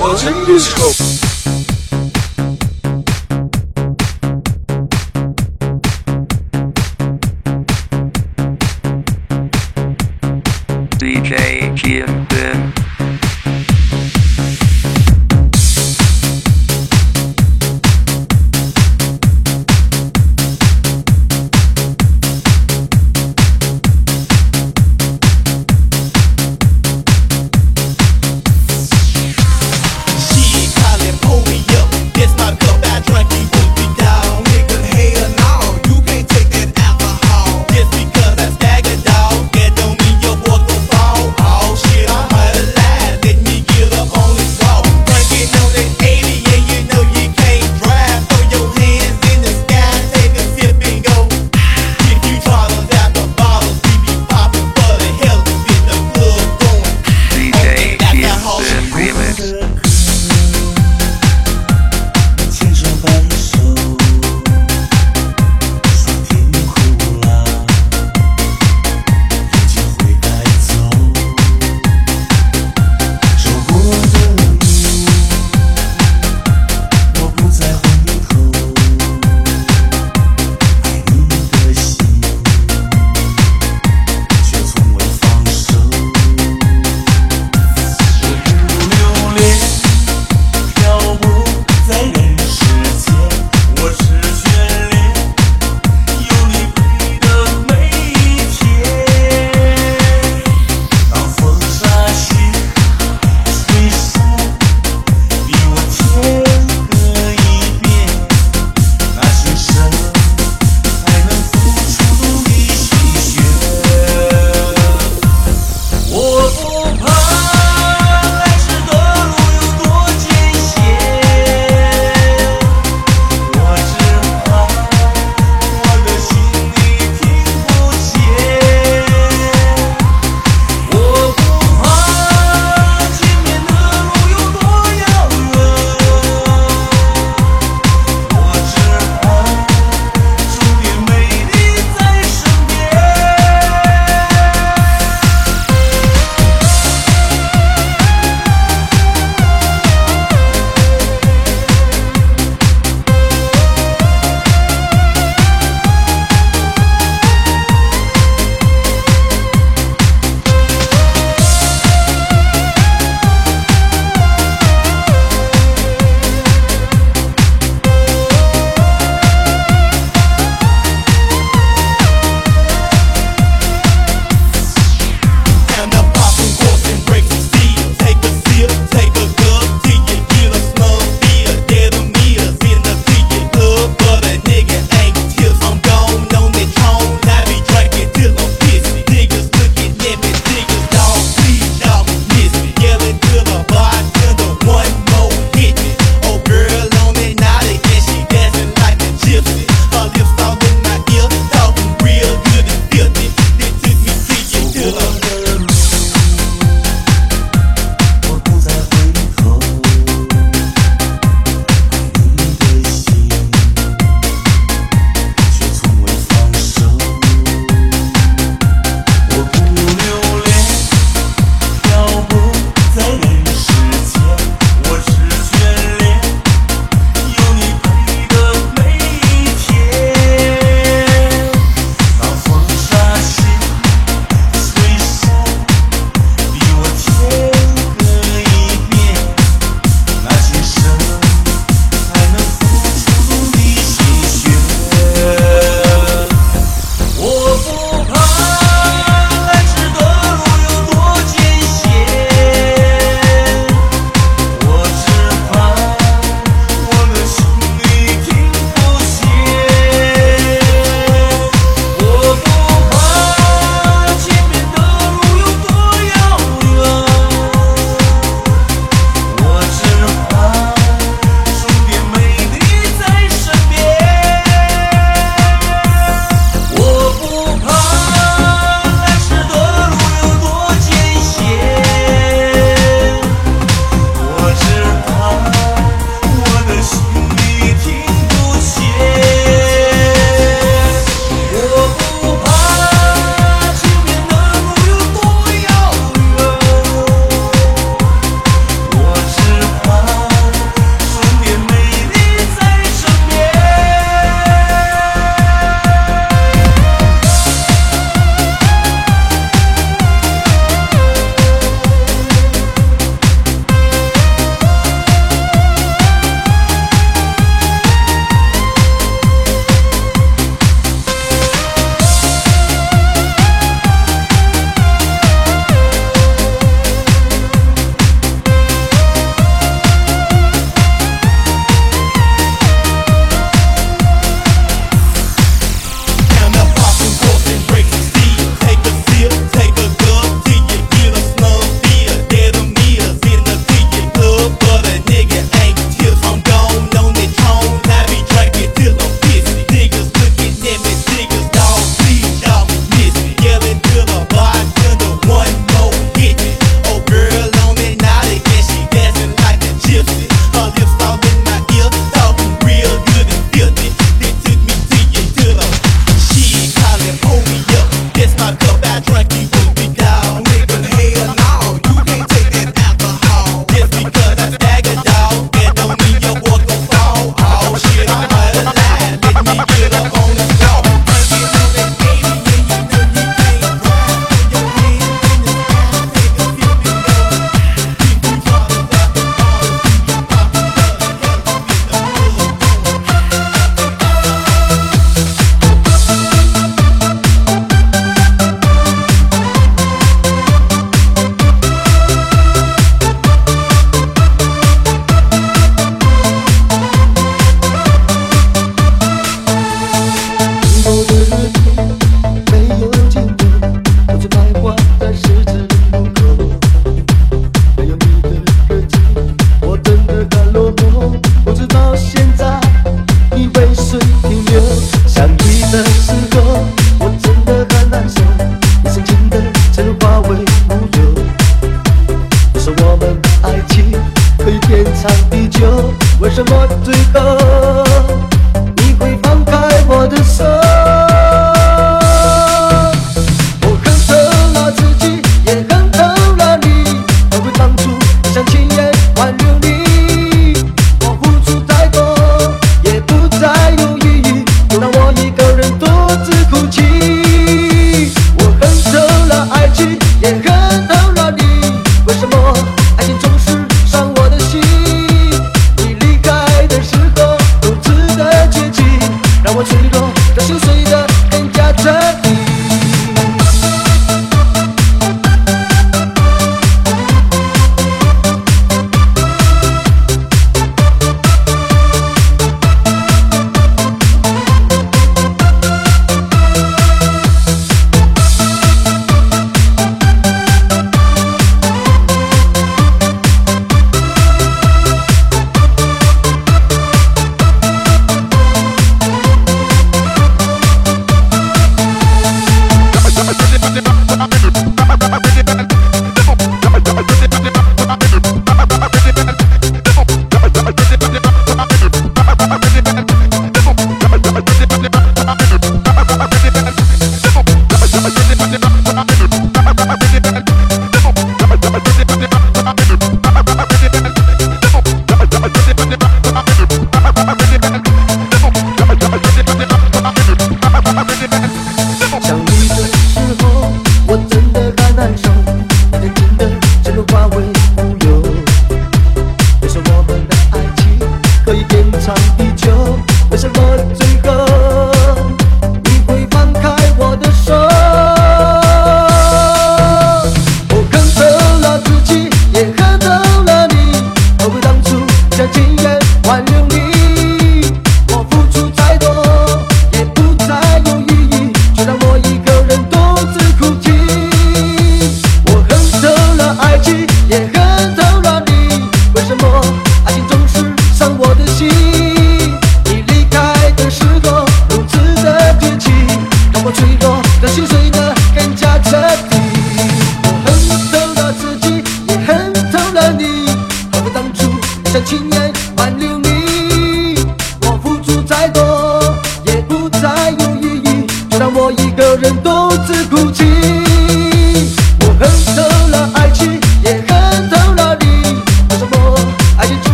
Buzzing Disco. DJ Kimpin.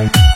Everybody